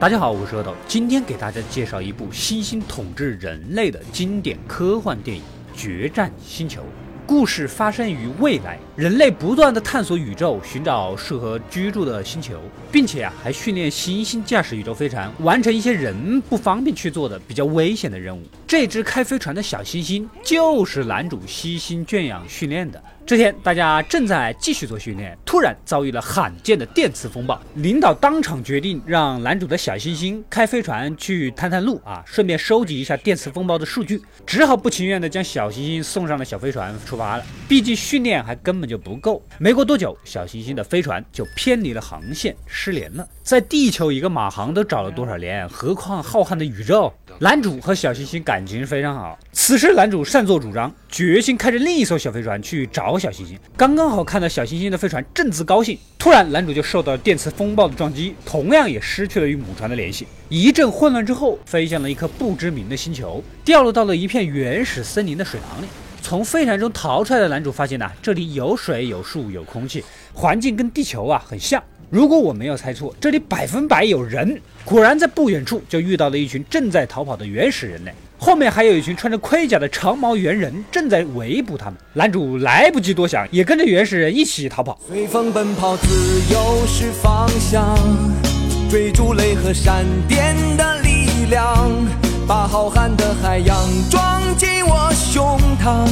大家好，我是阿斗，今天给大家介绍一部猩猩统治人类的经典科幻电影《决战星球》。故事发生于未来，人类不断的探索宇宙，寻找适合居住的星球，并且啊，还训练猩猩驾驶宇宙飞船，完成一些人不方便去做的比较危险的任务。这只开飞船的小猩猩就是男主悉心圈养训练的。这天，大家正在继续做训练，突然遭遇了罕见的电磁风暴。领导当场决定让男主的小猩猩开飞船去探探路啊，顺便收集一下电磁风暴的数据。只好不情愿地将小猩猩送上了小飞船出发了。毕竟训练还根本就不够。没过多久，小猩猩的飞船就偏离了航线，失联了。在地球一个马航都找了多少年，何况浩瀚的宇宙？男主和小猩猩感情非常好。此时，男主擅作主张，决心开着另一艘小飞船去找。小星星刚刚好看到小星星的飞船正自高兴，突然男主就受到了电磁风暴的撞击，同样也失去了与母船的联系。一阵混乱之后，飞向了一颗不知名的星球，掉落到了一片原始森林的水塘里。从飞船中逃出来的男主发现呐，这里有水有树有空气，环境跟地球啊很像。如果我没有猜错，这里百分百有人。果然，在不远处就遇到了一群正在逃跑的原始人类。后面还有一群穿着盔甲的长毛猿人正在围捕他们。男主来不及多想，也跟着原始人一起逃跑。随风奔跑，自由是方向，追逐雷和闪电的力量，把浩瀚的海洋装进我胸膛。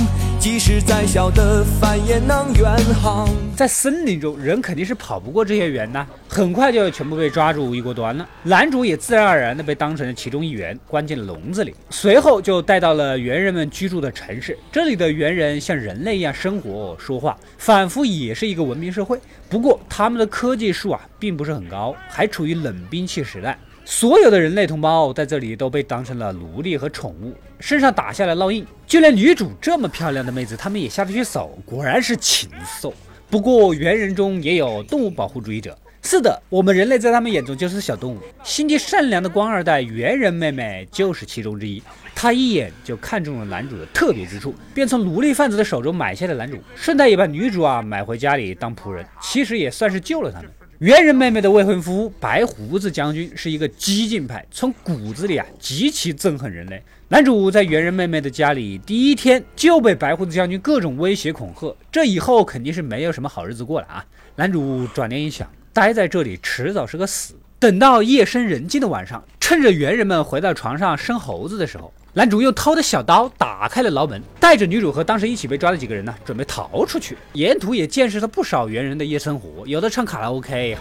即使再小的帆也能远航。在森林中，人肯定是跑不过这些猿呐，很快就要全部被抓住一锅端了。男主也自然而然的被当成了其中一员，关进了笼子里。随后就带到了猿人们居住的城市，这里的猿人像人类一样生活说话，仿佛也是一个文明社会。不过他们的科技树啊，并不是很高，还处于冷兵器时代。所有的人类同胞在这里都被当成了奴隶和宠物，身上打下了烙印。就连女主这么漂亮的妹子，他们也下得去手，果然是禽兽。不过猿人中也有动物保护主义者。是的，我们人类在他们眼中就是小动物。心地善良的官二代猿人妹妹就是其中之一。她一眼就看中了男主的特别之处，便从奴隶贩子的手中买下了男主，顺带也把女主啊买回家里当仆人。其实也算是救了他们。猿人妹妹的未婚夫白胡子将军是一个激进派，从骨子里啊极其憎恨人类。男主在猿人妹妹的家里第一天就被白胡子将军各种威胁恐吓，这以后肯定是没有什么好日子过了啊！男主转念一想，待在这里迟早是个死。等到夜深人静的晚上，趁着猿人们回到床上生猴子的时候。男主用偷的小刀打开了牢门，带着女主和当时一起被抓的几个人呢，准备逃出去。沿途也见识了不少猿人的夜生活，有的唱卡拉 OK，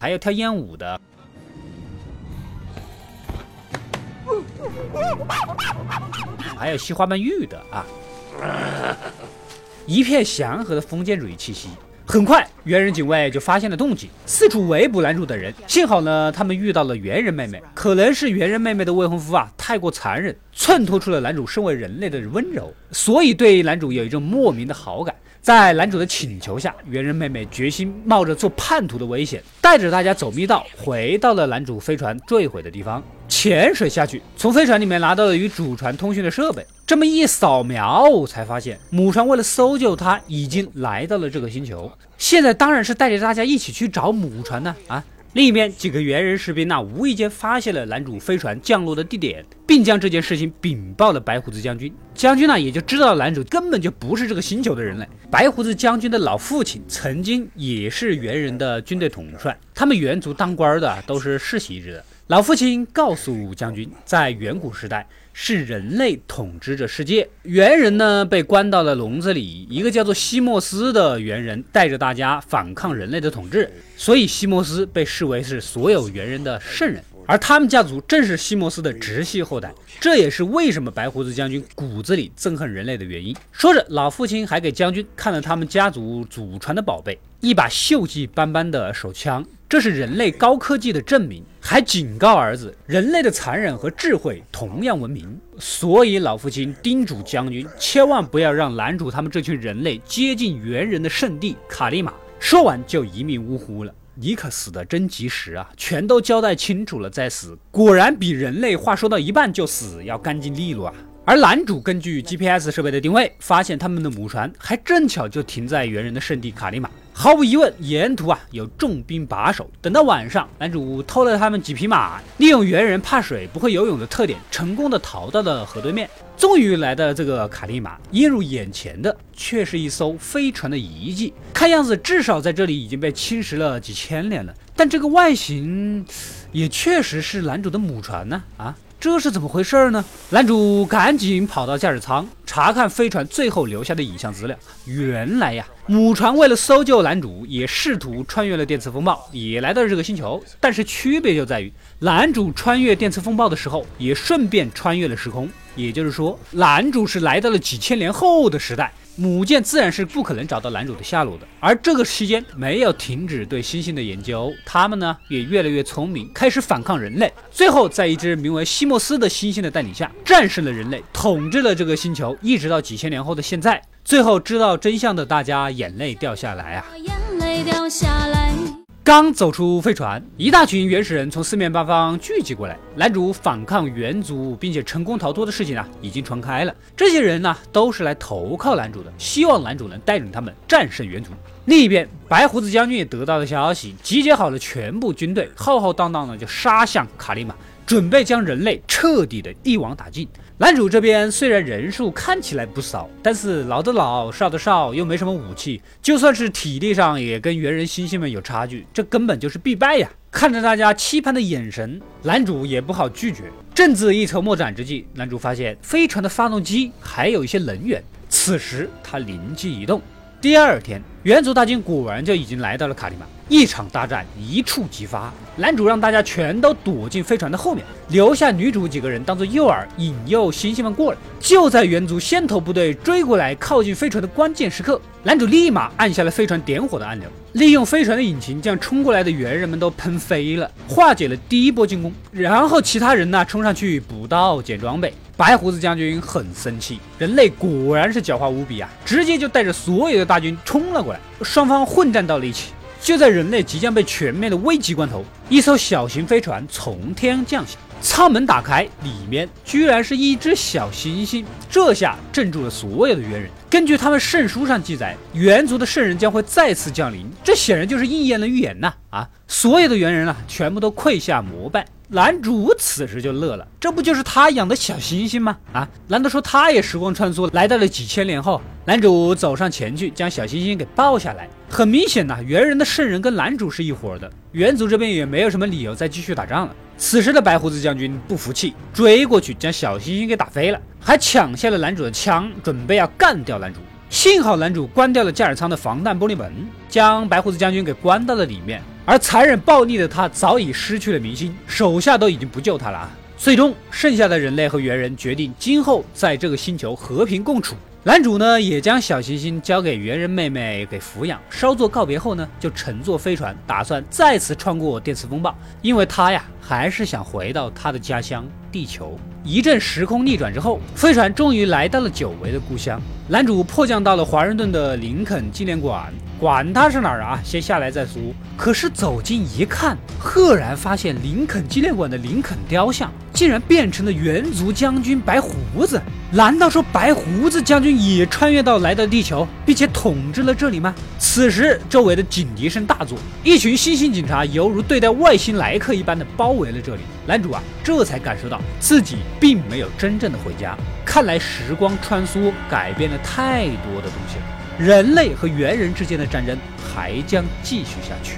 还有跳艳舞的，还有西花瓣玉的啊，一片祥和的封建主义气息。很快，猿人警卫就发现了动静，四处围捕男主等人。幸好呢，他们遇到了猿人妹妹，可能是猿人妹妹的未婚夫啊太过残忍，衬托出了男主身为人类的温柔，所以对男主有一种莫名的好感。在男主的请求下，猿人妹妹决心冒着做叛徒的危险，带着大家走密道，回到了男主飞船坠毁的地方，潜水下去，从飞船里面拿到了与主船通讯的设备。这么一扫描，才发现母船为了搜救他，已经来到了这个星球。现在当然是带着大家一起去找母船呢啊！另一边，几个猿人士兵呢无意间发现了男主飞船降落的地点，并将这件事情禀报了白胡子将军。将军呢也就知道男主根本就不是这个星球的人类。白胡子将军的老父亲曾经也是猿人的军队统帅，他们猿族当官的都是世袭制的。老父亲告诉将军，在远古时代。是人类统治着世界，猿人呢被关到了笼子里，一个叫做西莫斯的猿人带着大家反抗人类的统治，所以西莫斯被视为是所有猿人的圣人，而他们家族正是西莫斯的直系后代，这也是为什么白胡子将军骨子里憎恨人类的原因。说着，老父亲还给将军看了他们家族祖传的宝贝，一把锈迹斑斑的手枪。这是人类高科技的证明，还警告儿子，人类的残忍和智慧同样文明。所以老父亲叮嘱将军，千万不要让男主他们这群人类接近猿人的圣地卡利玛。说完就一命呜呼了。你可死得真及时啊！全都交代清楚了再死，果然比人类话说到一半就死要干净利落啊。而男主根据 GPS 设备的定位，发现他们的母船还正巧就停在猿人的圣地卡利玛。毫无疑问，沿途啊有重兵把守。等到晚上，男主偷了他们几匹马，利用猿人怕水、不会游泳的特点，成功的逃到了河对面。终于来到了这个卡利玛，映入眼前的却是一艘飞船的遗迹。看样子，至少在这里已经被侵蚀了几千年了。但这个外形，也确实是男主的母船呢？啊？这是怎么回事儿呢？男主赶紧跑到驾驶舱查看飞船最后留下的影像资料。原来呀，母船为了搜救男主，也试图穿越了电磁风暴，也来到了这个星球。但是区别就在于，男主穿越电磁风暴的时候，也顺便穿越了时空。也就是说，男主是来到了几千年后的时代。母舰自然是不可能找到男主的下落的，而这个期间没有停止对猩猩的研究，他们呢也越来越聪明，开始反抗人类，最后在一只名为西莫斯的猩猩的带领下，战胜了人类，统治了这个星球，一直到几千年后的现在，最后知道真相的大家眼泪掉下来啊。眼泪掉下来。刚走出飞船，一大群原始人从四面八方聚集过来。男主反抗猿族并且成功逃脱的事情啊，已经传开了。这些人呢，都是来投靠男主的，希望男主能带领他们战胜猿族。另一边，白胡子将军也得到了消息，集结好了全部军队，浩浩荡荡的就杀向卡利玛。准备将人类彻底的一网打尽。男主这边虽然人数看起来不少，但是老的老，少的少，又没什么武器，就算是体力上也跟猿人猩猩们有差距，这根本就是必败呀！看着大家期盼的眼神，男主也不好拒绝。正自一筹莫展之际，男主发现飞船的发动机还有一些能源，此时他灵机一动。第二天，猿族大军果然就已经来到了卡利玛，一场大战一触即发。男主让大家全都躲进飞船的后面，留下女主几个人当做诱饵，引诱猩猩们过来。就在猿族先头部队追过来、靠近飞船的关键时刻，男主立马按下了飞船点火的按钮，利用飞船的引擎将冲过来的猿人们都喷飞了，化解了第一波进攻。然后其他人呢，冲上去补刀、捡装备。白胡子将军很生气，人类果然是狡猾无比啊！直接就带着所有的大军冲了过来，双方混战到了一起。就在人类即将被全灭的危急关头，一艘小型飞船从天降下，舱门打开，里面居然是一只小猩猩，这下镇住了所有的猿人。根据他们圣书上记载，猿族的圣人将会再次降临，这显然就是应验了预言呐！啊，所有的猿人啊，全部都跪下膜拜。男主此时就乐了，这不就是他养的小猩猩吗？啊，难道说他也时光穿梭来到了几千年后？男主走上前去，将小星星给抱下来。很明显呐，猿人的圣人跟男主是一伙的，猿族这边也没有什么理由再继续打仗了。此时的白胡子将军不服气，追过去将小星星给打飞了，还抢下了男主的枪，准备要干掉男主。幸好男主关掉了驾驶舱的防弹玻璃门，将白胡子将军给关到了里面。而残忍暴力的他早已失去了民心，手下都已经不救他了。最终，剩下的人类和猿人决定今后在这个星球和平共处。男主呢，也将小行星交给猿人妹妹给抚养。稍作告别后呢，就乘坐飞船，打算再次穿过电磁风暴，因为他呀，还是想回到他的家乡地球。一阵时空逆转之后，飞船终于来到了久违的故乡。男主迫降到了华盛顿的林肯纪念馆。管他是哪儿啊，先下来再说。可是走近一看，赫然发现林肯纪念馆的林肯雕像竟然变成了猿族将军白胡子。难道说白胡子将军也穿越到来到地球，并且统治了这里吗？此时周围的警笛声大作，一群猩猩警察犹如对待外星来客一般的包围了这里。男主啊，这才感受到自己并没有真正的回家。看来时光穿梭改变了太多的东西了。人类和猿人之间的战争还将继续下去。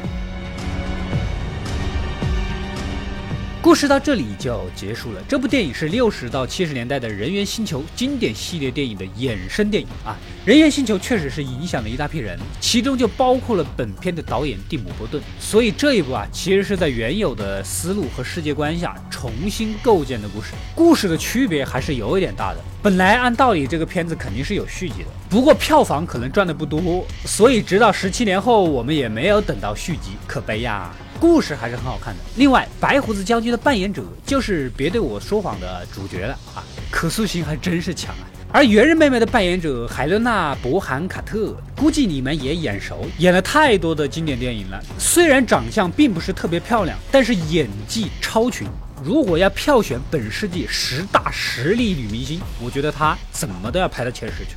故事到这里就结束了。这部电影是六十到七十年代的人猿星球经典系列电影的衍生电影啊。人猿星球确实是影响了一大批人，其中就包括了本片的导演蒂姆·伯顿。所以这一部啊，其实是在原有的思路和世界观下重新构建的故事。故事的区别还是有一点大的。本来按道理这个片子肯定是有续集的，不过票房可能赚的不多，所以直到十七年后我们也没有等到续集，可悲呀。故事还是很好看的。另外，白胡子将军的扮演者就是《别对我说谎》的主角了啊，可塑性还真是强啊。而猿人妹妹的扮演者海伦娜·伯罕卡特，估计你们也眼熟，演了太多的经典电影了。虽然长相并不是特别漂亮，但是演技超群。如果要票选本世纪十大实力女明星，我觉得她怎么都要排到前十去。